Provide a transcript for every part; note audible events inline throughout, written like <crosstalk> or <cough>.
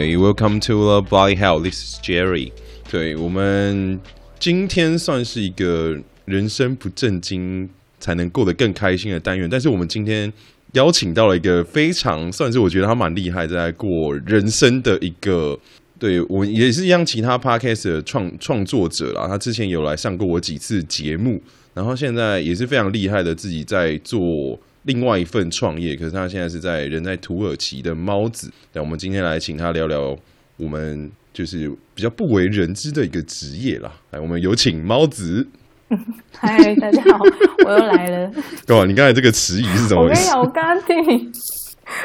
对 welcome to the Body Health. This is Jerry. 对，我们今天算是一个人生不正经才能过得更开心的单元，但是我们今天邀请到了一个非常算是我觉得他蛮厉害，在过人生的一个，对，我也是一样其他 podcast 的创创作者啦。他之前有来上过我几次节目，然后现在也是非常厉害的，自己在做。另外一份创业，可是他现在是在人在土耳其的猫子。那我们今天来请他聊聊我们就是比较不为人知的一个职业啦。来，我们有请猫子。<laughs> 嗨，大家好，我又来了。对啊，你刚才这个迟疑是怎么回事？我跟你讲，我刚刚听你，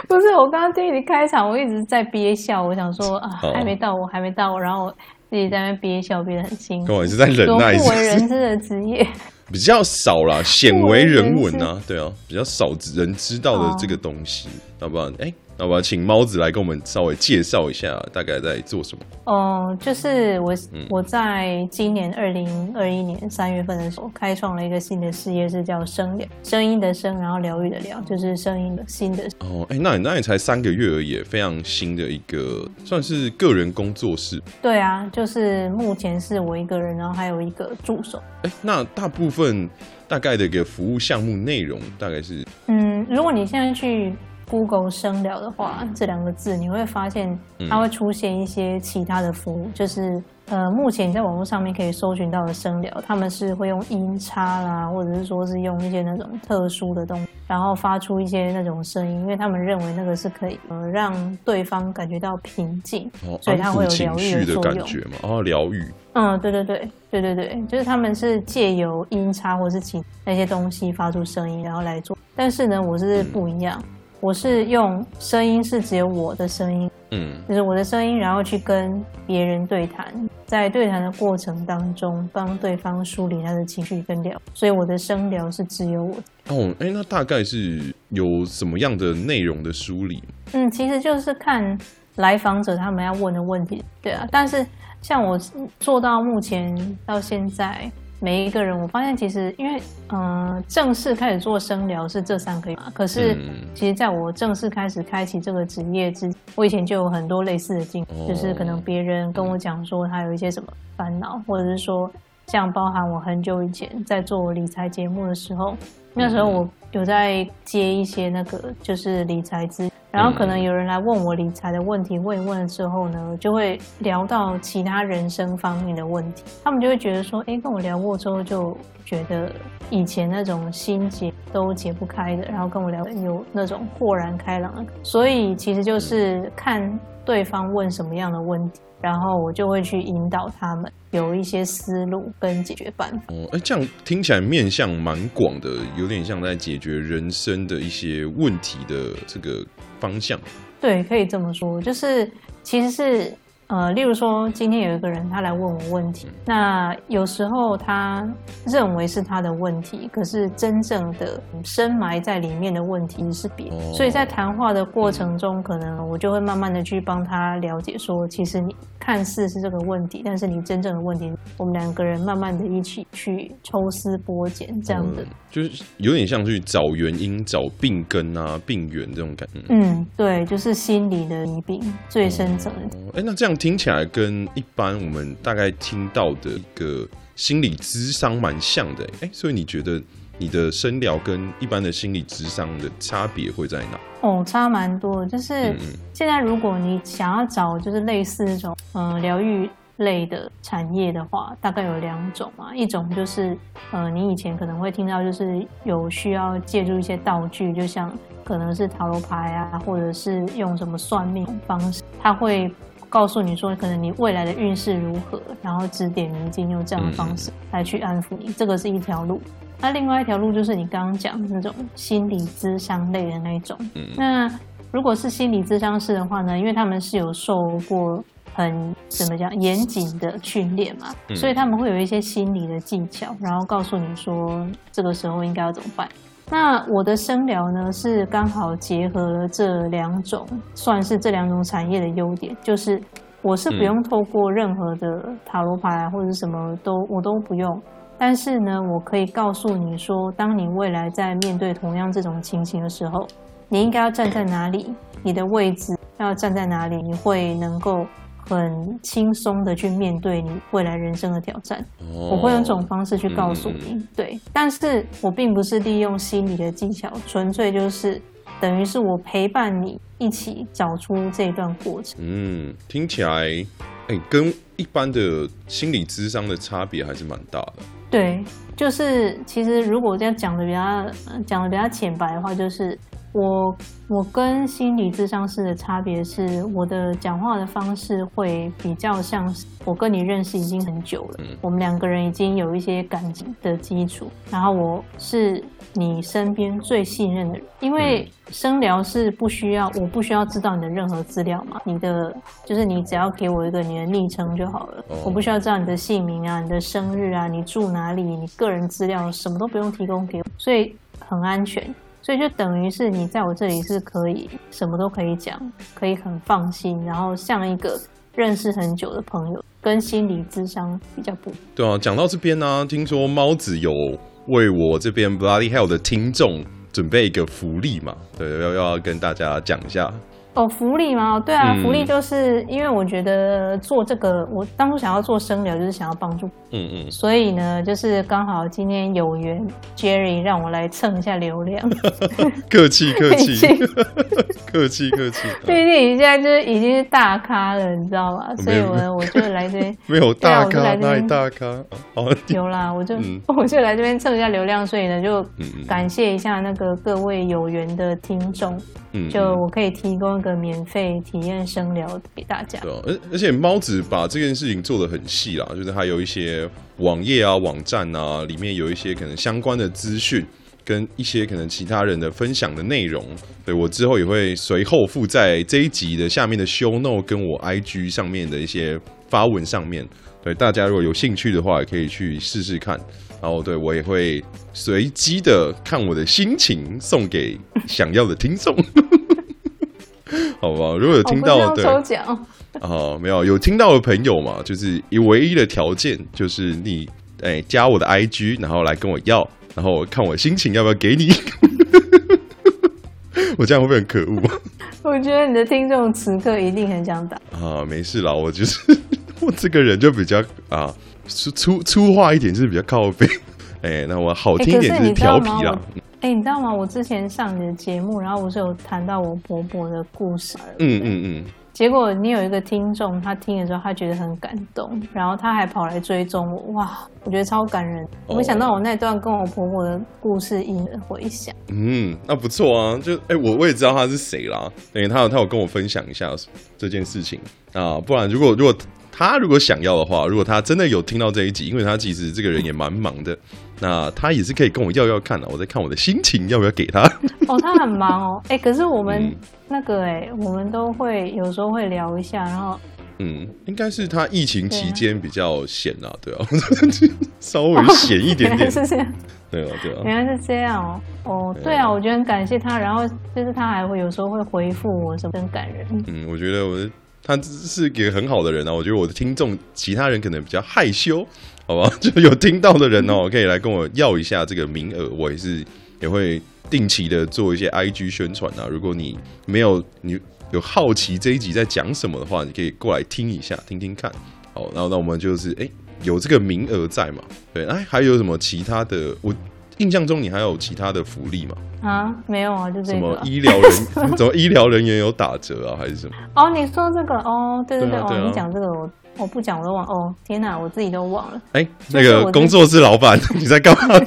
不是我刚刚听你开场，我一直在憋笑。我想说啊，还没到，我还没到我，然后我自己在那憋笑，憋得很辛苦。我是在忍耐，不为人知的职业。比较少啦，<laughs> 鲜为人闻啊，对啊，比较少人知道的这个东西，好不好？哎。那我要请猫子来跟我们稍微介绍一下，大概在做什么？哦、呃，就是我，我在今年二零二一年三月份的时候，开创了一个新的事业，是叫声疗，声音的声，然后疗愈的疗，就是声音的新的。哦，哎，那你那你才三个月而已，非常新的一个，算是个人工作室。对啊，就是目前是我一个人，然后还有一个助手。哎，那大部分大概的一个服务项目内容大概是？嗯，如果你现在去。Google 生聊的话，这两个字你会发现它会出现一些其他的服务，就是呃，目前你在网络上面可以搜寻到的生聊，他们是会用音叉啦，或者是说是用一些那种特殊的东西，然后发出一些那种声音，因为他们认为那个是可以呃让对方感觉到平静，哦、所以它会有疗愈的。感觉嘛，哦，疗愈。嗯，对对对对对对，就是他们是借由音叉或是其那些东西发出声音，然后来做。但是呢，我是不一样。嗯我是用声音，是只有我的声音，嗯，就是我的声音，然后去跟别人对谈，在对谈的过程当中，帮对方梳理他的情绪跟聊，所以我的声疗是只有我。哦，哎，那大概是有什么样的内容的梳理？嗯，其实就是看来访者他们要问的问题，对啊。但是像我做到目前到现在。每一个人，我发现其实，因为嗯、呃，正式开始做声疗是这三个月嘛。可是，其实在我正式开始开启这个职业之，我以前就有很多类似的经历，就是可能别人跟我讲说他有一些什么烦恼，或者是说，像包含我很久以前在做理财节目的时候，那时候我有在接一些那个就是理财资。然后可能有人来问我理财的问题，问一问之后呢，就会聊到其他人生方面的问题。他们就会觉得说，哎，跟我聊过之后，就觉得以前那种心结都解不开的，然后跟我聊有那种豁然开朗的。所以其实就是看对方问什么样的问题。然后我就会去引导他们有一些思路跟解决办法。哦，哎，这样听起来面向蛮广的，有点像在解决人生的一些问题的这个方向。对，可以这么说，就是其实是。呃，例如说，今天有一个人他来问我问题，那有时候他认为是他的问题，可是真正的深埋在里面的问题是别人，所以在谈话的过程中，可能我就会慢慢的去帮他了解，说其实你看似是这个问题，但是你真正的问题，我们两个人慢慢的一起去抽丝剥茧，这样的，就是有点像去找原因、找病根啊、病源这种感觉。嗯，对，就是心理的疾病最深层的。哎，那这样。听起来跟一般我们大概听到的一个心理咨商蛮像的，哎，所以你觉得你的声疗跟一般的心理咨商的差别会在哪？哦，差蛮多的。就是现在如果你想要找就是类似这种呃疗愈类的产业的话，大概有两种嘛，一种就是呃你以前可能会听到就是有需要借助一些道具，就像可能是塔罗牌啊，或者是用什么算命方式，它会。告诉你说，可能你未来的运势如何，然后指点迷津，用这样的方式来去安抚你，这个是一条路。那另外一条路就是你刚刚讲的那种心理咨商类的那一种。那如果是心理咨商师的话呢，因为他们是有受过很怎么讲严谨的训练嘛，所以他们会有一些心理的技巧，然后告诉你说这个时候应该要怎么办。那我的生疗呢，是刚好结合了这两种，算是这两种产业的优点，就是我是不用透过任何的塔罗牌或者什么都我都不用，但是呢，我可以告诉你说，当你未来在面对同样这种情形的时候，你应该要站在哪里，你的位置要站在哪里，你会能够很轻松的去面对你未来人生的挑战。哦、我会用这种方式去告诉你，嗯、对。但是我并不是利用心理的技巧，纯粹就是等于是我陪伴你一起找出这段过程。嗯，听起来，哎、欸，跟一般的心理智商的差别还是蛮大的。对，就是其实如果这样讲的比较讲的比较浅白的话，就是。我我跟心理智商师的差别是，我的讲话的方式会比较像是我跟你认识已经很久了，我们两个人已经有一些感情的基础，然后我是你身边最信任的人，因为生疗是不需要，我不需要知道你的任何资料嘛，你的就是你只要给我一个你的昵称就好了，我不需要知道你的姓名啊、你的生日啊、你住哪里、你个人资料什么都不用提供给我，所以很安全。所以就等于是你在我这里是可以什么都可以讲，可以很放心，然后像一个认识很久的朋友，跟心理智商比较不。对啊，讲到这边呢、听说猫子有为我这边 Bloody Hell 的听众准备一个福利嘛？对，要要跟大家讲一下。哦，福利吗？对啊，嗯、福利就是因为我觉得做这个，我当初想要做生疗，就是想要帮助，嗯嗯，所以呢，就是刚好今天有缘，Jerry 让我来蹭一下流量，<laughs> 客气客气，客气客气，毕竟你现在就是已经是大咖了，你知道吗？所以我我就来这边，没有大咖，哪里大咖？<laughs> 哦，<laughs> 有啦，我就、嗯、我就来这边蹭一下流量，所以呢，就感谢一下那个各位有缘的听众。就我可以提供一个免费体验声疗给大家。对，而而且猫子把这件事情做得很细啦，就是还有一些网页啊、网站啊，里面有一些可能相关的资讯，跟一些可能其他人的分享的内容。对，我之后也会随后附在这一集的下面的 show note 跟我 IG 上面的一些发文上面。对，大家如果有兴趣的话，也可以去试试看。然后对我也会随机的看我的心情送给想要的听众，<laughs> 好吧？如果有听到的，抽奖啊，没有有听到的朋友嘛，就是以唯一的条件就是你哎加我的 IG，然后来跟我要，然后看我心情要不要给你。<laughs> 我这样会不会很可恶？我觉得你的听众此刻一定很想打啊，没事啦，我就是 <laughs> 我这个人就比较啊。粗粗粗话一点就是比较靠背，哎、欸，那我好听一点就是调皮啦。哎、欸，你知道吗？我之前上你的节目，然后我是有谈到我婆婆的故事。嗯嗯嗯。结果你有一个听众，他听的时候他觉得很感动，然后他还跑来追踪我，哇，我觉得超感人。我没想到我那段跟我婆婆的故事引人回想。嗯，那不错啊，就哎、欸，我我也知道他是谁啦，等于他有他有跟我分享一下这件事情啊，不然如果如果。他如果想要的话，如果他真的有听到这一集，因为他其实这个人也蛮忙的，那他也是可以跟我要要看的。我在看我的心情要不要给他。<laughs> 哦，他很忙哦。哎、欸，可是我们那个哎、嗯，我们都会有时候会聊一下，然后嗯，应该是他疫情期间比较闲啊，对啊，<laughs> 稍微闲一点点。<laughs> 哦、是这样。对啊，对啊。原来是这样哦。哦，对啊，我觉得很感谢他，然后就是他还会有时候会回复我，什么很感人。嗯，我觉得我。他是一个很好的人啊，我觉得我的听众其他人可能比较害羞，好吧？就有听到的人哦，可以来跟我要一下这个名额，我也是也会定期的做一些 IG 宣传啊。如果你没有你有好奇这一集在讲什么的话，你可以过来听一下，听听看。好，然后那我们就是哎、有这个名额在嘛？对，哎，还有什么其他的我？印象中你还有其他的福利吗？啊，没有啊，就这个。什么医疗人？<laughs> 怎么医疗人员有打折啊，还是什么？哦，你说这个哦，对对对，对啊对啊、哦，你讲这个我我不讲我都忘哦，天哪，我自己都忘了。哎、欸，那个工作室老板 <laughs> 你在干嘛？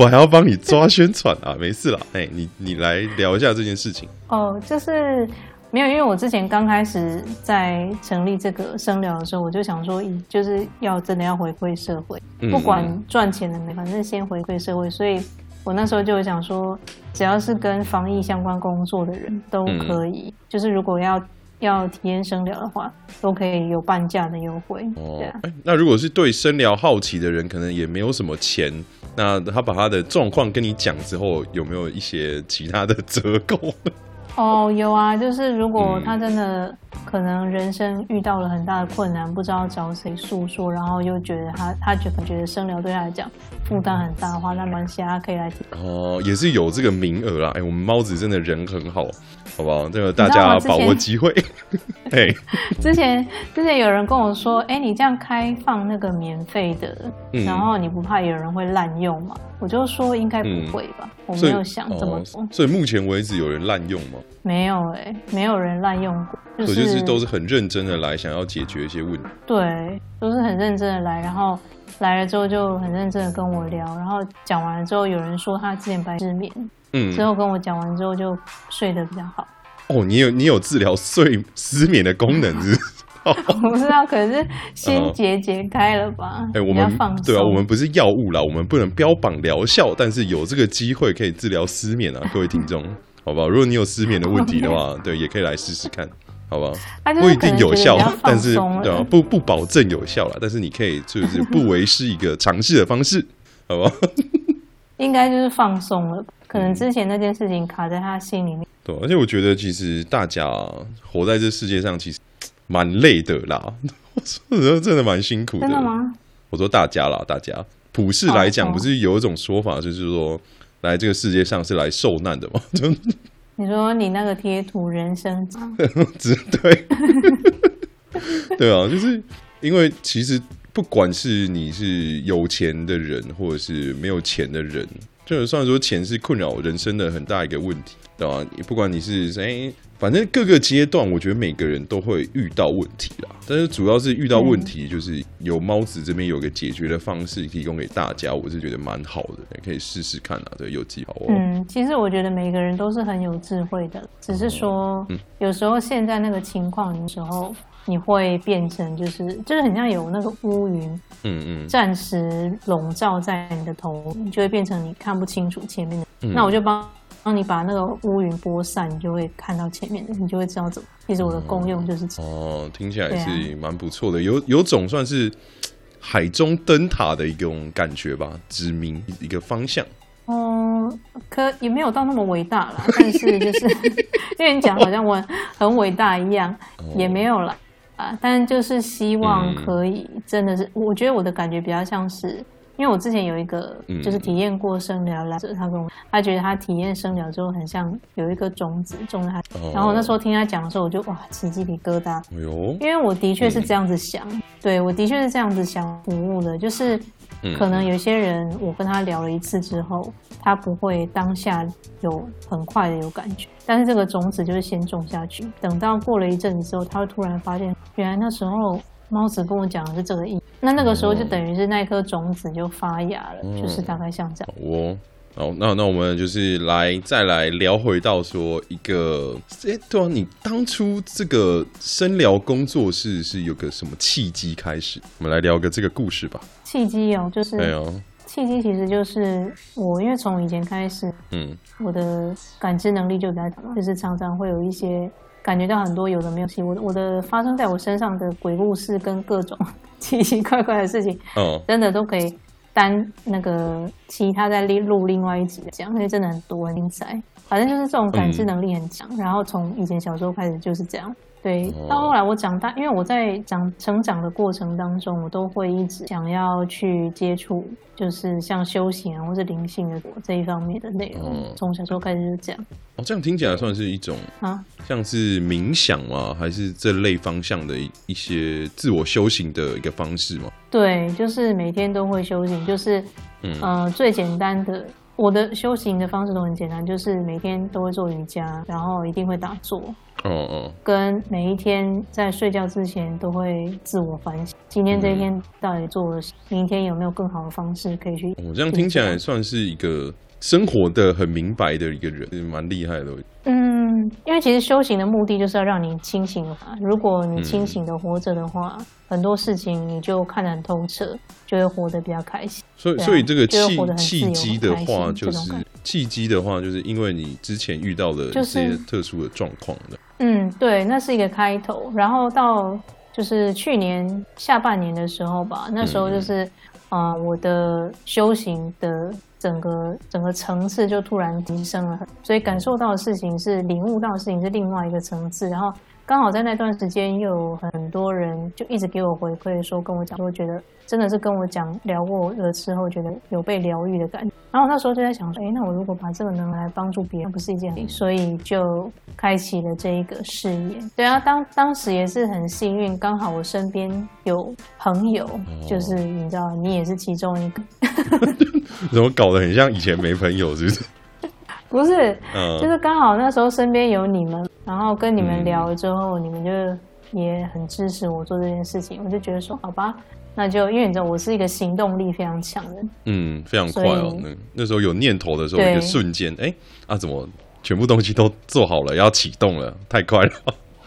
我还要帮你抓宣传啊，没事啦。哎、欸，你你来聊一下这件事情。哦，就是。没有，因为我之前刚开始在成立这个生疗的时候，我就想说，就是要真的要回馈社会，不管赚钱的没，反正先回馈社会。所以我那时候就想说，只要是跟防疫相关工作的人都可以，就是如果要要体验生疗的话，都可以有半价的优惠。哦，对啊。那如果是对生疗好奇的人，可能也没有什么钱，那他把他的状况跟你讲之后，有没有一些其他的 <laughs> 折扣？哦，有啊，就是如果他真的可能人生遇到了很大的困难，不知道找谁诉说，然后又觉得他他觉得觉得生疗对他来讲负担很大的话，那蛮想可以来听哦，也是有这个名额啦。哎，我们猫子真的人很好，好不好？这个大家把握机会。<laughs> 哎，<laughs> 之前之前有人跟我说，哎，你这样开放那个免费的，嗯、然后你不怕有人会滥用吗？我就说应该不会吧，嗯、我没有想这么多、哦。所以目前为止有人滥用吗？没有哎、欸，没有人滥用过。就是、所以就是都是很认真的来，想要解决一些问题。对，都是很认真的来，然后来了之后就很认真的跟我聊，然后讲完了之后，有人说他之前白失眠，嗯，之后跟我讲完之后就睡得比较好。哦，你有你有治疗睡失眠的功能是？<laughs> 我不知道，可能是心结解开了吧？哎、呃，我们对啊，我们不是药物啦，我们不能标榜疗效，但是有这个机会可以治疗失眠啊，各位听众，好不好？如果你有失眠的问题的话 <laughs> 对，也可以来试试看，好不好？不一定有效，但是对啊，不不保证有效了，但是你可以就是不为是一个尝试的方式，<laughs> 好不好？<laughs> 应该就是放松了，可能之前那件事情卡在他心里面。对，而且我觉得其实大家活在这世界上，其实。蛮累的啦，我 <laughs> 说真的蛮辛苦的。真的吗？我说大家啦，大家普世来讲，不是有一种说法，就是说来这个世界上是来受难的吗？你说你那个贴图人生 <laughs> 只对，<laughs> 对啊，就是因为其实不管是你是有钱的人，或者是没有钱的人，就算说钱是困扰人生的很大一个问题，对吧？不管你是谁。反正各个阶段，我觉得每个人都会遇到问题啦。但是主要是遇到问题，就是有猫子这边有个解决的方式提供给大家，我是觉得蛮好的，可以试试看啊。对，有机会哦。嗯，其实我觉得每个人都是很有智慧的，只是说，有时候现在那个情况的时候，你会变成就是就是很像有那个乌云，嗯嗯，暂时笼罩在你的头，你就会变成你看不清楚前面的。那我就帮。当你把那个乌云拨散，你就会看到前面的，你就会知道怎么。其实我的功用就是这样。哦，听起来是蛮不错的，有有种算是海中灯塔的一种感觉吧，指明一个方向。哦、嗯，可也没有到那么伟大啦，但是就是 <laughs> 因为你讲好像我很伟大一样，也没有啦。啊。但就是希望可以，真的是，我觉得我的感觉比较像是。因为我之前有一个就是体验过生疗来着，他跟我他觉得他体验生疗之后很像有一个种子种在他，然后我那时候听他讲的时候，我就哇起鸡皮疙瘩。哎呦，因为我的确是这样子想，对我的确是这样子想服务的，就是可能有些人我跟他聊了一次之后，他不会当下有很快的有感觉，但是这个种子就是先种下去，等到过了一阵子之后，他会突然发现原来那时候。猫子跟我讲的是这个意，那那个时候就等于是那颗种子就发芽了，嗯、就是大概像这样。哦，好，那那我们就是来再来聊回到说一个，哎、欸，对啊，你当初这个生疗工作室是有个什么契机开始？我们来聊个这个故事吧。契机哦，就是，哎呦，契机其实就是我，因为从以前开始，嗯，我的感知能力就比较强，就是常常会有一些。感觉到很多有的没有，我我的发生在我身上的鬼故事跟各种 <laughs> 奇奇怪怪的事情，哦，真的都可以单那个其他在录另外一集讲，因为真的很多很精彩。反正就是这种感知能力很强，嗯、然后从以前小时候开始就是这样。对，到后来我长大，因为我在长成长的过程当中，我都会一直想要去接触，就是像修行啊，或是灵性的这一方面的内容。从小时候开始就这样。哦，这样听起来算是一种啊，像是冥想吗？还是这类方向的一一些自我修行的一个方式吗？对，就是每天都会修行，就是嗯、呃，最简单的。我的修行的方式都很简单，就是每天都会做瑜伽，然后一定会打坐。哦哦。跟每一天在睡觉之前都会自我反省，今天这一天到底做了什？明天有没有更好的方式可以去？我这样听起来算是一个生活的很明白的一个人，蛮厉害的。嗯，因为其实修行的目的就是要让你清醒嘛。如果你清醒的活着的话，嗯、很多事情你就看得很透彻。就会活得比较开心，所以所以这个契契机的话，就是契机的话，就是因为你之前遇到的一些特殊的状况的。嗯，对，那是一个开头。然后到就是去年下半年的时候吧，那时候就是啊、我的修行的整个整个层次就突然提升了，所以感受到的事情是领悟到的事情是另外一个层次，然后刚好在那段时间，又有很多人就一直给我回馈，说跟我讲，说觉得真的是跟我讲聊过了之后，觉得有被疗愈的感觉。然后那时候就在想说，哎，那我如果把这个能来帮助别人，不是一件……所以就开启了这一个事业。对啊，当当时也是很幸运，刚好我身边有朋友，就是你知道，你也是其中一个。<laughs> 怎么搞得很像以前没朋友，是不是？<laughs> 不是，就是刚好那时候身边有你们，然后跟你们聊了之后，嗯、你们就也很支持我做这件事情，我就觉得说，好吧，那就因为你知道我是一个行动力非常强的人，嗯，非常快哦。那那时候有念头的时候，一个瞬间，哎，啊，怎么全部东西都做好了，要启动了，太快了。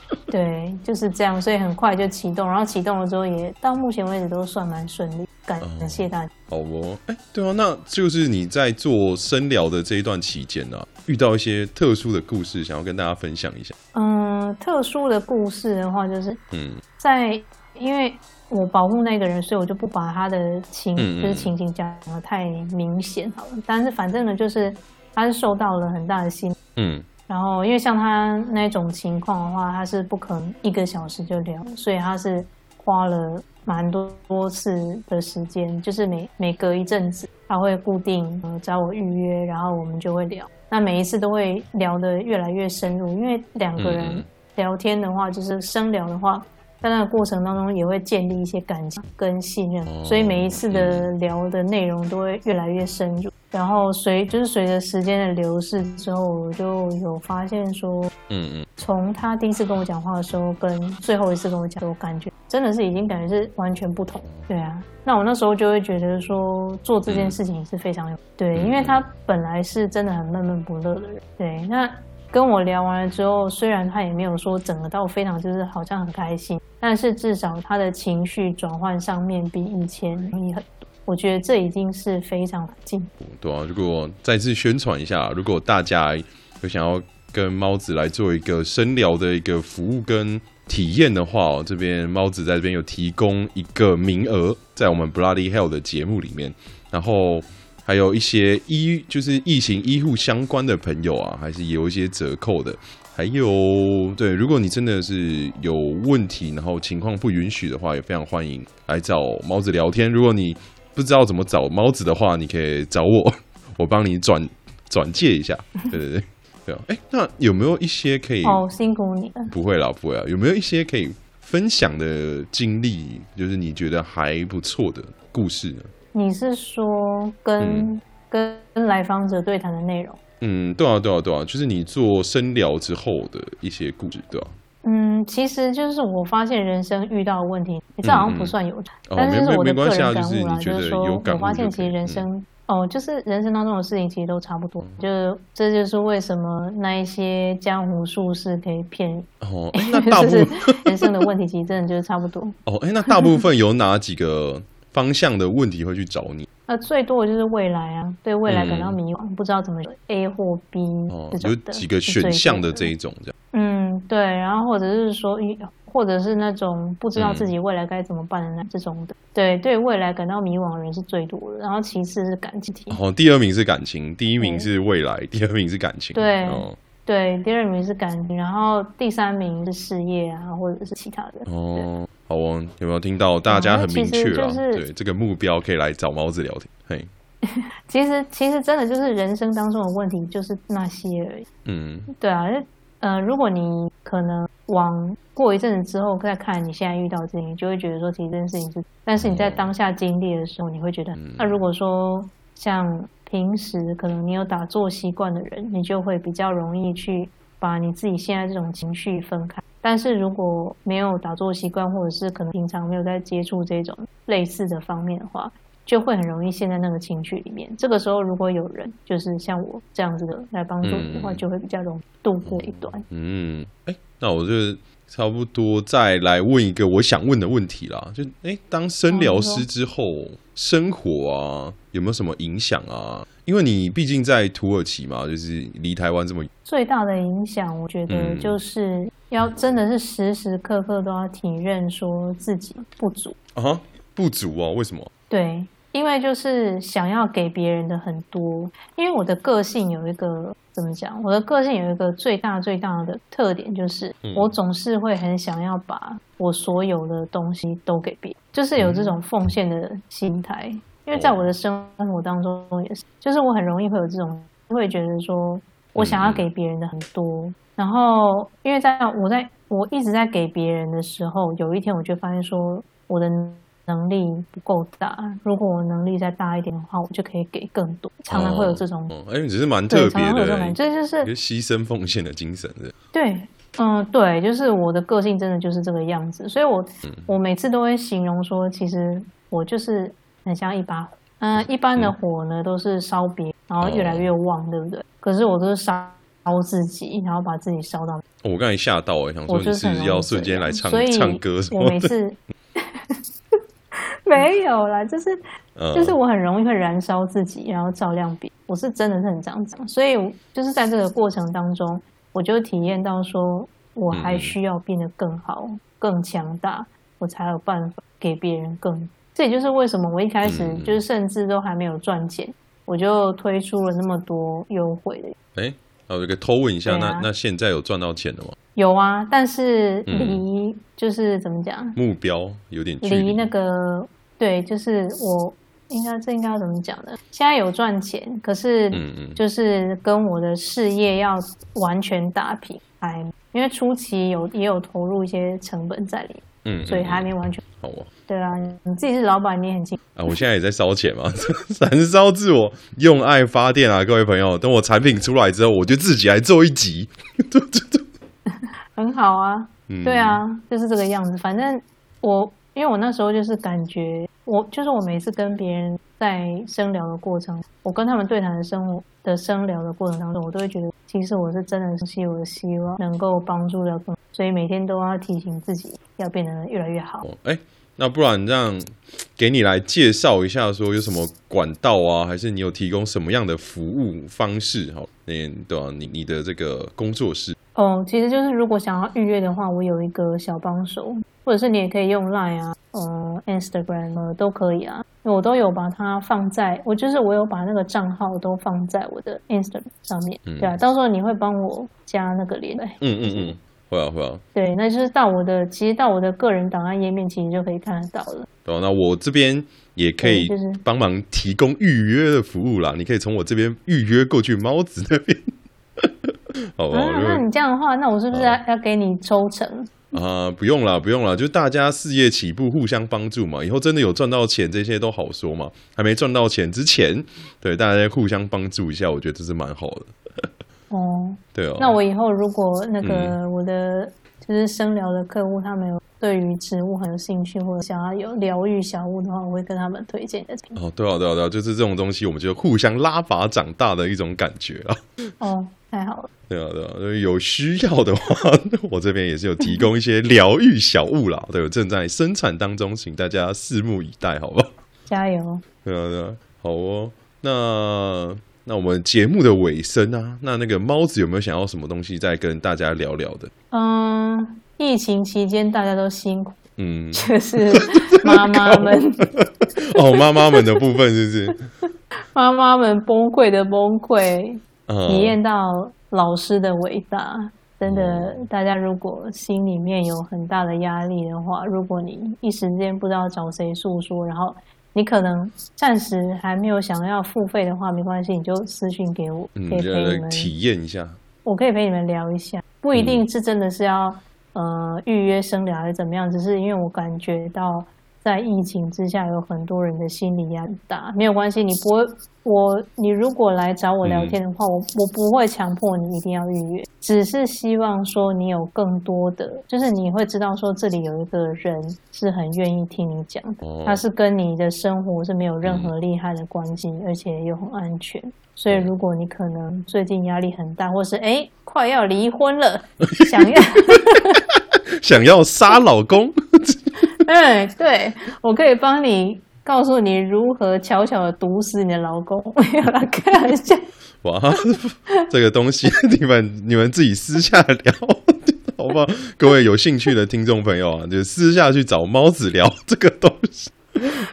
<laughs> 对，就是这样，所以很快就启动，然后启动了之后，也到目前为止都算蛮顺利。感谢大家。好哦，哎，对啊，那就是你在做声疗的这一段期间呢、啊，遇到一些特殊的故事，想要跟大家分享一下。嗯，特殊的故事的话，就是嗯，在因为我保护那个人，所以我就不把他的情嗯嗯就是情景讲的太明显好了。但是反正呢，就是他是受到了很大的心嗯。然后，因为像他那种情况的话，他是不可能一个小时就聊，所以他是花了蛮多多次的时间，就是每每隔一阵子，他会固定呃找我预约，然后我们就会聊。那每一次都会聊得越来越深入，因为两个人聊天的话，就是深聊的话，在那个过程当中也会建立一些感情跟信任，所以每一次的聊的内容都会越来越深入。然后随就是随着时间的流逝之后，我就有发现说，嗯嗯，从他第一次跟我讲话的时候，跟最后一次跟我讲，我感觉真的是已经感觉是完全不同。对啊，那我那时候就会觉得说，做这件事情是非常有对，因为他本来是真的很闷闷不乐的人。对，那跟我聊完了之后，虽然他也没有说整个到非常就是好像很开心，但是至少他的情绪转换上面比以前容易很多。我觉得这已经是非常进步。对啊，如果再次宣传一下，如果大家有想要跟猫子来做一个深聊的一个服务跟体验的话，这边猫子在这边有提供一个名额，在我们 Bloody Hell 的节目里面，然后还有一些医就是疫情医护相关的朋友啊，还是有一些折扣的。还有，对，如果你真的是有问题，然后情况不允许的话，也非常欢迎来找猫子聊天。如果你不知道怎么找猫子的话，你可以找我，<laughs> 我帮你转转介一下。对对对，对啊。哎，那有没有一些可以？好辛苦你了。不会啦，不会啊。有没有一些可以分享的经历？就是你觉得还不错的故事呢？你是说跟、嗯、跟来访者对谈的内容？嗯，对啊，对啊，对啊，就是你做深聊之后的一些故事，对吧、啊？嗯，其实就是我发现人生遇到的问题，这好像不算有，但是是我的个人感悟啦，哦、就是说我发现其实人生、嗯、哦，就是人生当中的事情其实都差不多，嗯、就这就是为什么那一些江湖术士可以骗人哦。<laughs> 那大部分人生的问题其实真的就是差不多哦。哎，那大部分有哪几个方向的问题会去找你？那最多的就是未来啊，对未来感到迷惘，嗯、不知道怎么 A 或 B 哦，有几个选项的这一种这样。嗯，对，然后或者是说，或者是那种不知道自己未来该怎么办的那这种的，嗯、对，对未来感到迷惘的人是最多的。然后其次是感情，哦，第二名是感情，第一名是未来，第二名是感情，对，哦、对，第二名是感情，然后第三名是事业啊，或者是其他的。哦。好哦，有没有听到？大家很明确啊，就是、对这个目标可以来找猫子聊天。嘿，<laughs> 其实其实真的就是人生当中的问题就是那些而已。嗯，对啊，呃，如果你可能往过一阵子之后再看你现在遇到的事情，你就会觉得说其实这件事情是，但是你在当下经历的时候，你会觉得，嗯、那如果说像平时可能你有打坐习惯的人，你就会比较容易去把你自己现在这种情绪分开。但是如果没有打坐习惯，或者是可能平常没有在接触这种类似的方面的话，就会很容易陷在那个情绪里面。这个时候，如果有人就是像我这样子的来帮助你的话，嗯、就会比较容易度过一段。嗯，哎，那我就差不多再来问一个我想问的问题啦。就哎，当生疗师之后，嗯、生活啊有没有什么影响啊？因为你毕竟在土耳其嘛，就是离台湾这么远。最大的影响，我觉得就是。嗯要真的是时时刻刻都要体认说自己不足啊，不足哦？为什么？对，因为就是想要给别人的很多，因为我的个性有一个怎么讲？我的个性有一个最大最大的特点，就是我总是会很想要把我所有的东西都给别人，就是有这种奉献的心态。因为在我的生活当中也是，就是我很容易会有这种，会觉得说我想要给别人的很多，然后因为在我在我一直在给别人的时候，有一天我就发现说我的。能力不够大，如果我能力再大一点的话，我就可以给更多。常常会有这种，哎、哦哦欸，只是蛮特别的，常常会有这种感觉，这就是牺牲奉献的精神的。对，嗯，对，就是我的个性真的就是这个样子，所以我，我、嗯、我每次都会形容说，其实我就是很像一把火，嗯、呃，一般的火呢都是烧别，然后越来越旺，哦、对不对？可是我都是烧烧自己，然后把自己烧到。我刚才吓到，我想说你是要瞬间来唱唱歌什么的，我每次。<laughs> 没有啦，就是就是我很容易会燃烧自己，然后照亮别人。我是真的是很这样子，所以就是在这个过程当中，我就体验到说，我还需要变得更好、更强大，我才有办法给别人更。这也就是为什么我一开始就是甚至都还没有赚钱，我就推出了那么多优惠的。哎，有一个偷问一下，那那现在有赚到钱了吗？有啊，但是离就是怎么讲，目标有点离那个。对，就是我应该这应该要怎么讲呢？现在有赚钱，可是就是跟我的事业要完全打平，还因为初期有也有投入一些成本在里面，嗯，所以还没完全好啊。对啊，你自己是老板，你也很清楚啊。我现在也在烧钱嘛，<laughs> 燃烧自我，用爱发电啊，各位朋友，等我产品出来之后，我就自己来做一集，<laughs> 对对对 <laughs> 很好啊。对啊，就是这个样子。反正我。因为我那时候就是感觉，我就是我每次跟别人在深聊的过程，我跟他们对谈的生活的深聊的过程当中，我都会觉得，其实我是真的是我希望能够帮助到更，所以每天都要提醒自己要变得越来越好。哎、欸，那不然让给你来介绍一下，说有什么管道啊，还是你有提供什么样的服务方式？好，那对啊，你你的这个工作室。哦，其实就是如果想要预约的话，我有一个小帮手，或者是你也可以用 Line 啊，呃，Instagram 呃都可以啊，我都有把它放在，我就是我有把那个账号都放在我的 Instagram 上面，嗯、对啊，到时候你会帮我加那个连，对，嗯嗯嗯，会啊会啊，对，那就是到我的，其实到我的个人档案页面，其实就可以看得到了。对、啊，那我这边也可以就是帮忙提供预约的服务啦，你可以从我这边预约过去猫子那边。<laughs> 好吧，啊，那你这样的话，那我是不是要要给你抽成啊，呃？不用了，不用了，就大家事业起步，互相帮助嘛。以后真的有赚到钱，这些都好说嘛。还没赚到钱之前，对大家互相帮助一下，我觉得这是蛮好的。哦，<laughs> 对哦。那我以后如果那个我的就是生聊的客户，他们有对于植物很有兴趣，或者想要有疗愈小物的话，我会跟他们推荐的。哦，对啊，对啊，对啊，就是这种东西，我们就互相拉拔长大的一种感觉啊。<laughs> 哦。太好了，对啊，对啊，有需要的话，<laughs> 我这边也是有提供一些疗愈小物啦，对，我正在生产当中，请大家拭目以待，好不好？<laughs> 加油！对啊，对啊，好哦。那那我们节目的尾声啊，那那个猫子有没有想要什么东西再跟大家聊聊的？嗯，疫情期间大家都辛苦，嗯，就是妈妈们 <laughs> 哦，妈妈们的部分是不是？<laughs> 妈妈们崩溃的崩溃。体验到老师的伟大，真的，大家如果心里面有很大的压力的话，如果你一时间不知道找谁诉说，然后你可能暂时还没有想要付费的话，没关系，你就私讯给我，可以陪你们体验一下。我可以陪你们聊一下，不一定是真的是要呃预约生聊还是怎么样，只是因为我感觉到。在疫情之下，有很多人的心理压力大。没有关系，你不会，我你如果来找我聊天的话，嗯、我我不会强迫你一定要预约，只是希望说你有更多的，就是你会知道说这里有一个人是很愿意听你讲的，哦、他是跟你的生活是没有任何利害的关系，嗯、而且又很安全。所以如果你可能最近压力很大，或是哎快要离婚了，<laughs> 想要想要杀老公。嗯，对，我可以帮你告诉你如何悄悄的毒死你的老公。<laughs> 没有啦，开玩笑。哇，<laughs> 这个东西你们你们自己私下聊，<laughs> 好不好？各位有兴趣的听众朋友啊，就私下去找猫子聊这个东西。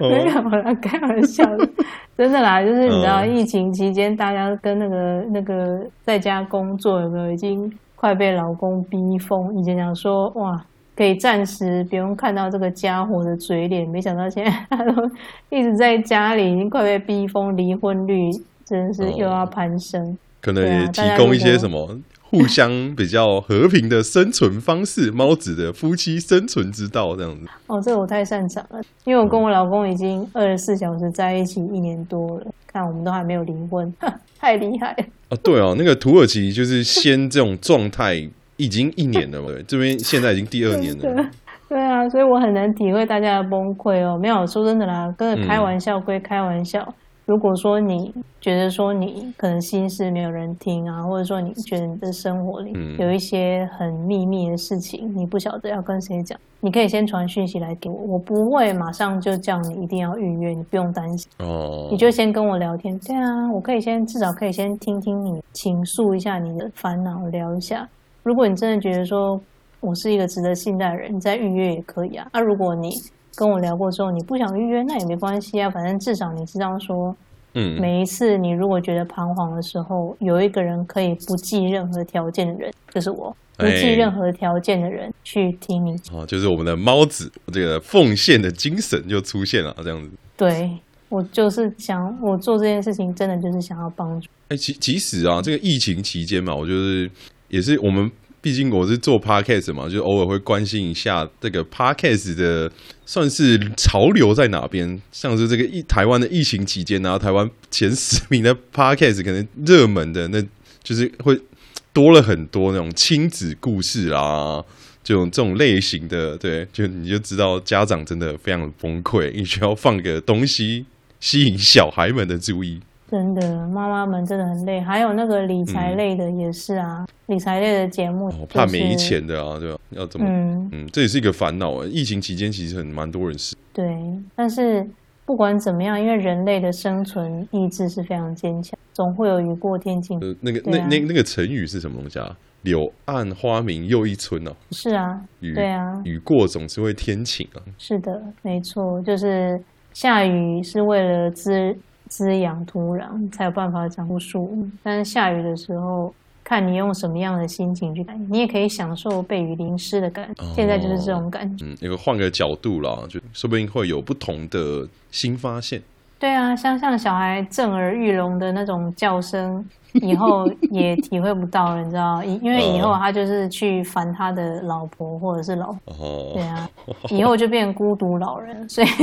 没有啦，开玩笑的，真的啦，就是你知道，疫情期间大家跟那个那个在家工作有没有已经快被老公逼疯？以前讲说哇，可以暂时不用看到这个家伙的嘴脸，没想到现在他都一直在家里，已经快被逼疯，离婚率真的是又要攀升。可能也提供一些什么。互相比较和平的生存方式，猫子的夫妻生存之道这样子。<laughs> 哦，这个我太擅长了，因为我跟我老公已经二十四小时在一起一年多了，看我们都还没有离婚，<laughs> 太厉害了。哦，对哦，那个土耳其就是先这种状态已经一年了嘛，<laughs> 对，这边现在已经第二年了。对啊，所以我很能体会大家的崩溃哦。没有说真的啦，跟着开玩笑归开玩笑。嗯如果说你觉得说你可能心事没有人听啊，或者说你觉得你的生活里有一些很秘密的事情，你不晓得要跟谁讲，你可以先传讯息来给我，我不会马上就叫你一定要预约，你不用担心哦，你就先跟我聊天，对啊，我可以先至少可以先听听你倾诉一下你的烦恼，聊一下。如果你真的觉得说我是一个值得信赖的人，你再预约也可以啊。那、啊、如果你跟我聊过之后，你不想预约，那也没关系啊。反正至少你知道说，嗯，每一次你如果觉得彷徨的时候，有一个人可以不计任何条件的人，就是我，不计任何条件的人去听你。哦，就是我们的猫子，这个奉献的精神就出现了，这样子。对，我就是想，我做这件事情，真的就是想要帮助。哎，其其实啊，这个疫情期间嘛，我就是也是我们。毕竟我是做 podcast 嘛，就偶尔会关心一下这个 podcast 的算是潮流在哪边。像是这个疫台湾的疫情期间，然后台湾前十名的 podcast 可能热门的，那就是会多了很多那种亲子故事啊，这种这种类型的，对，就你就知道家长真的非常崩溃，你需要放个东西吸引小孩们的注意。真的，妈妈们真的很累。还有那个理财类的也是啊，嗯、理财类的节目、就是，怕没钱的啊，对吧？要怎么？嗯嗯，这也是一个烦恼啊。疫情期间其实很蛮多人是。对，但是不管怎么样，因为人类的生存意志是非常坚强，总会有雨过天晴。呃，那个、啊、那那那个成语是什么东西啊？柳暗花明又一村哦。是啊，雨对啊，雨过总是会天晴啊。是的，没错，就是下雨是为了滋。滋养土壤才有办法长出树，但是下雨的时候，看你用什么样的心情去看，你也可以享受被雨淋湿的感觉。哦、现在就是这种感觉。嗯，一个换个角度啦，就说不定会有不同的新发现。对啊，像像小孩震耳欲聋的那种叫声，以后也体会不到了，你知道？因因为以后他就是去烦他的老婆或者是老婆。哦。对啊，以后就变孤独老人，所以。<laughs>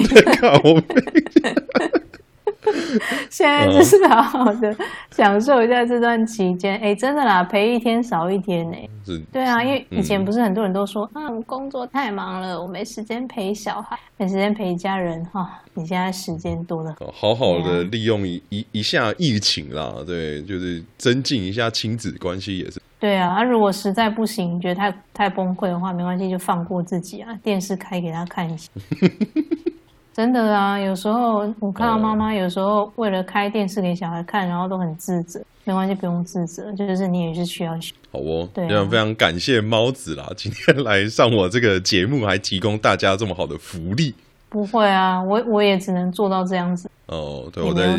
<laughs> 现在就是好好的享受一下这段期间，哎、欸，真的啦，陪一天少一天呢、欸。对啊，因为以前不是很多人都说，嗯、啊，工作太忙了，我没时间陪小孩，没时间陪家人哈。你现在时间多了，好好的利用一一一下疫情啦，对，就是增进一下亲子关系也是。对啊，啊，如果实在不行，觉得太太崩溃的话，没关系，就放过自己啊，电视开给他看一下。<laughs> 真的啊，有时候我看到妈妈有时候为了开电视给小孩看，然后都很自责。没关系，不用自责，就是你也是需要学。好哦，对啊，非常非常感谢猫子啦，<laughs> 今天来上我这个节目，还提供大家这么好的福利。不会啊，我我也只能做到这样子。哦，对，我在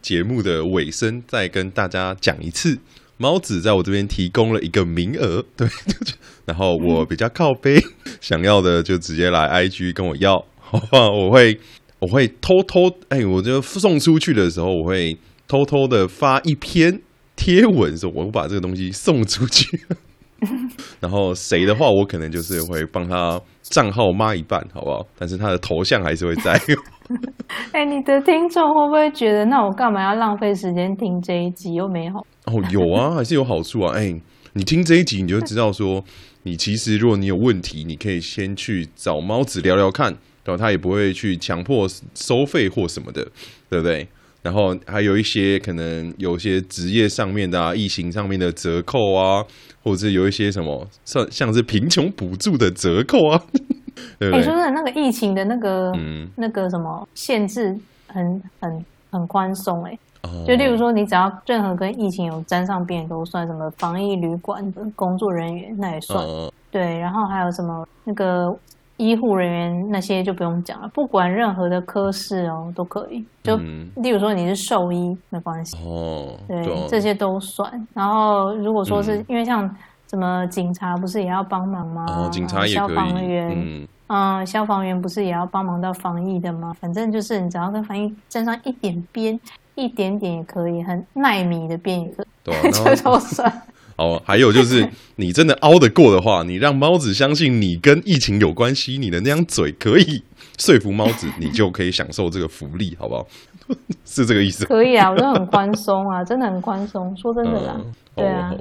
节目的尾声再跟大家讲一次，猫子在我这边提供了一个名额，<laughs> 对，然后我比较靠背，想要的就直接来 IG 跟我要。<laughs> 我会，我会偷偷哎，我就送出去的时候，我会偷偷的发一篇贴文，说我把这个东西送出去。<laughs> 然后谁的话，我可能就是会帮他账号抹一半，好不好？但是他的头像还是会在。<laughs> 哎，你的听众会不会觉得，那我干嘛要浪费时间听这一集又没好？哦，有啊，还是有好处啊。哎，你听这一集，你就知道说，你其实如果你有问题，你可以先去找猫子聊聊看。对，他也不会去强迫收费或什么的，对不对？然后还有一些可能有些职业上面的啊，疫情上面的折扣啊，或者是有一些什么像像是贫穷补助的折扣啊，<laughs> 对不对？你说的那个疫情的那个，嗯，那个什么限制很很很宽松哎，就例如说你只要任何跟疫情有沾上边都算，什么防疫旅馆的工作人员那也算，对，然后还有什么那个。医护人员那些就不用讲了，不管任何的科室哦都可以。就、嗯、例如说你是兽医，没关系哦，对，这些都算。然后如果说是、嗯、因为像什么警察不是也要帮忙吗？哦，警察也可以。消防员，嗯，嗯，消防员不是也要帮忙到防疫的吗？反正就是你只要跟防疫沾上一点边，一点点也可以，很耐米的边也可以，对、啊，<laughs> 这都算。哦，还有就是，你真的熬得过的话，你让猫子相信你跟疫情有关系，你的那张嘴可以说服猫子，你就可以享受这个福利，好不好？<laughs> 是这个意思？可以啊，我觉得很宽松啊，<laughs> 真的很宽松。说真的啦，嗯、对啊，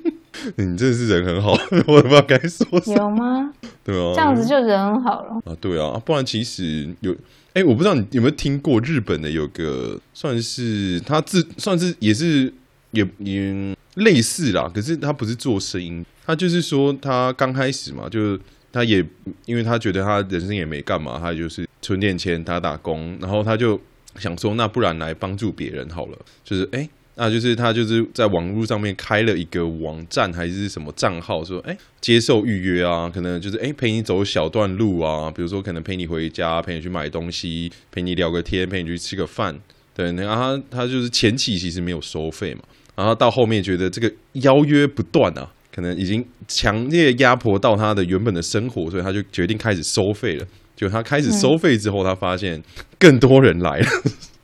<laughs> 你真的是人很好，我也不知道该说什么。有吗？对啊，这样子就人很好了啊。对啊，不然其实有，哎，我不知道你有没有听过日本的有个算是他自算是也是也也。类似啦，可是他不是做声音，他就是说他刚开始嘛，就是他也因为他觉得他人生也没干嘛，他就是存点钱打打工，然后他就想说，那不然来帮助别人好了，就是哎、那就是他就是在网络上面开了一个网站还是什么账号，说哎、接受预约啊，可能就是哎、陪你走小段路啊，比如说可能陪你回家，陪你去买东西，陪你聊个天，陪你去吃个饭，对，然后他他就是前期其实没有收费嘛。然后到后面觉得这个邀约不断啊，可能已经强烈压迫到他的原本的生活，所以他就决定开始收费了。就他开始收费之后，他发现更多人来了，对 <laughs>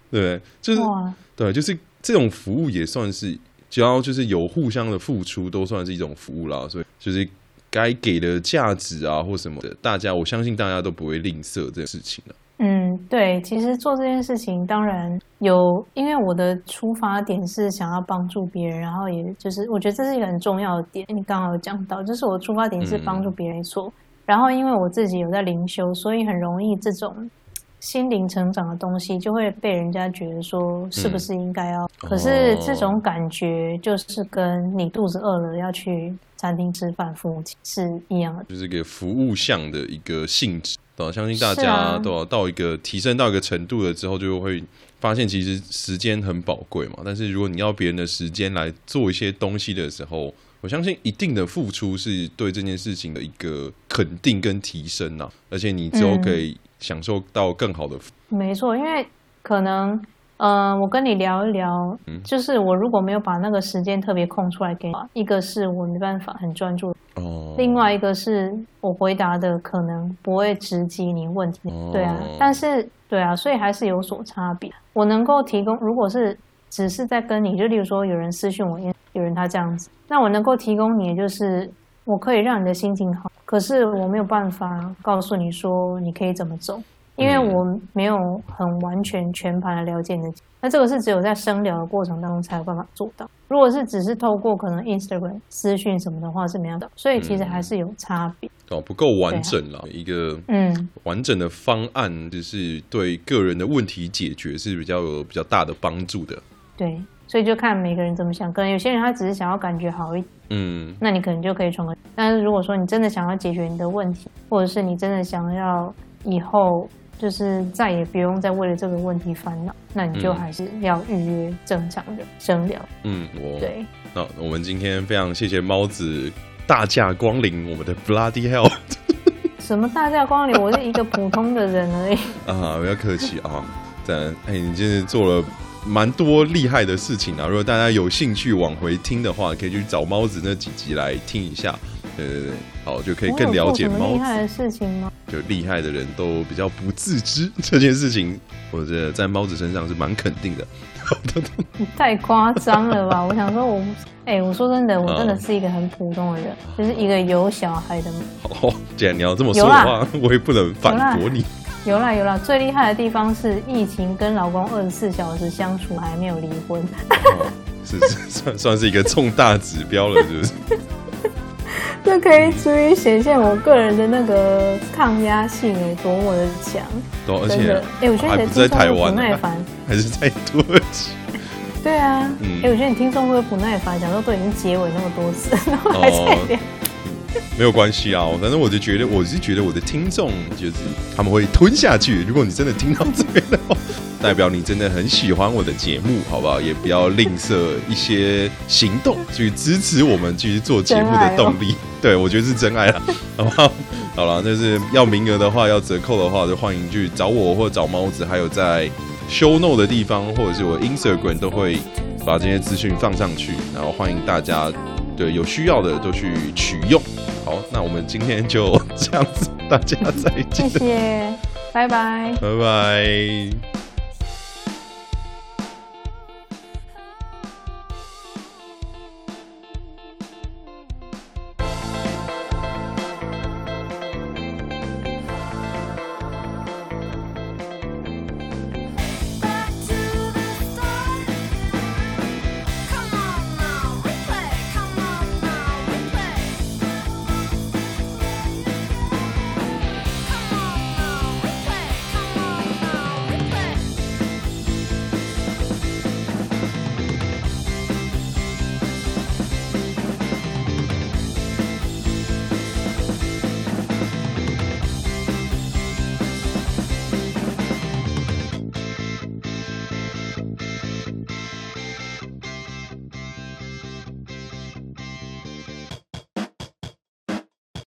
不对？就是对，就是这种服务也算是，只要就是有互相的付出，都算是一种服务啦。所以就是该给的价值啊，或什么的，大家我相信大家都不会吝啬这件事情了。嗯，对，其实做这件事情当然有，因为我的出发点是想要帮助别人，然后也就是我觉得这是一个很重要的点。你刚好有讲到，就是我的出发点是帮助别人做，嗯、然后因为我自己有在灵修，所以很容易这种心灵成长的东西就会被人家觉得说是不是应该要，嗯、可是这种感觉就是跟你肚子饿了要去餐厅吃饭服务是一样的，就是个服务项的一个性质。对，相信大家都要到一个提升到一个程度了之后，就会发现其实时间很宝贵嘛。但是如果你要别人的时间来做一些东西的时候，我相信一定的付出是对这件事情的一个肯定跟提升呐。而且你之后可以享受到更好的。嗯，没错，因为可能。嗯、呃，我跟你聊一聊，就是我如果没有把那个时间特别空出来给你，一个是我没办法很专注，哦，另外一个是我回答的可能不会直击你问题，哦、对啊，但是对啊，所以还是有所差别。我能够提供，如果是只是在跟你，就例如说有人私讯我，有人他这样子，那我能够提供你的就是我可以让你的心情好，可是我没有办法告诉你说你可以怎么走。因为我没有很完全全盘的了解你的，那这个是只有在深聊的过程当中才有办法做到。如果是只是透过可能 Instagram 私讯什么的话是没有的，所以其实还是有差别。哦，不够完整了，一个嗯完整的方案就是对个人的问题解决是比较有比较大的帮助的。对，所以就看每个人怎么想。可能有些人他只是想要感觉好一点，嗯，那你可能就可以传个。但是如果说你真的想要解决你的问题，或者是你真的想要以后。就是再也不用再为了这个问题烦恼，那你就还是要预约正常的声聊。嗯，我对。那我们今天非常谢谢猫子大驾光临我们的 Bloody Hell。<laughs> 什么大驾光临？我是一个普通的人而已。<laughs> 啊，不要客气啊。但哎，你今天做了蛮多厉害的事情啊！如果大家有兴趣往回听的话，可以去找猫子那几集来听一下。对对对，好，就可以更了解猫子。厉害的事情吗？就厉害的人都比较不自知 <laughs> 这件事情，我觉得在猫子身上是蛮肯定的。你 <laughs> 太夸张了吧！我想说我，我哎，我说真的，我真的是一个很普通的人，啊、就是一个有小孩的。哦，既然你要这么说的话，我也不能反驳你。有啦有啦，最厉害的地方是疫情跟老公二十四小时相处还没有离婚，哦、是是 <laughs> 算算是一个重大指标了，是不是？这可以足以显现我个人的那个抗压性哎，多么的强！而且，哎，我觉得你的听众会不耐烦，<laughs> 还是在土耳其？对啊，哎，我觉得你听众会不耐烦，讲说都已经结尾那么多次，然后还在聊。<laughs> 没有关系啊，反正我就觉得，我是觉得我的听众就是他们会吞下去。如果你真的听到这边的话。<laughs> 代表你真的很喜欢我的节目，好不好？也不要吝啬一些行动去支持我们继续做节目的动力。对，我觉得是真爱了，<laughs> 好不好？好了，就是要名额的话，要折扣的话，就欢迎去找我或者找猫子，还有在 show note 的地方，或者是我 Instagram 都会把这些资讯放上去，然后欢迎大家对有需要的都去取用。好，那我们今天就这样子，大家再见，谢谢，拜拜，拜拜。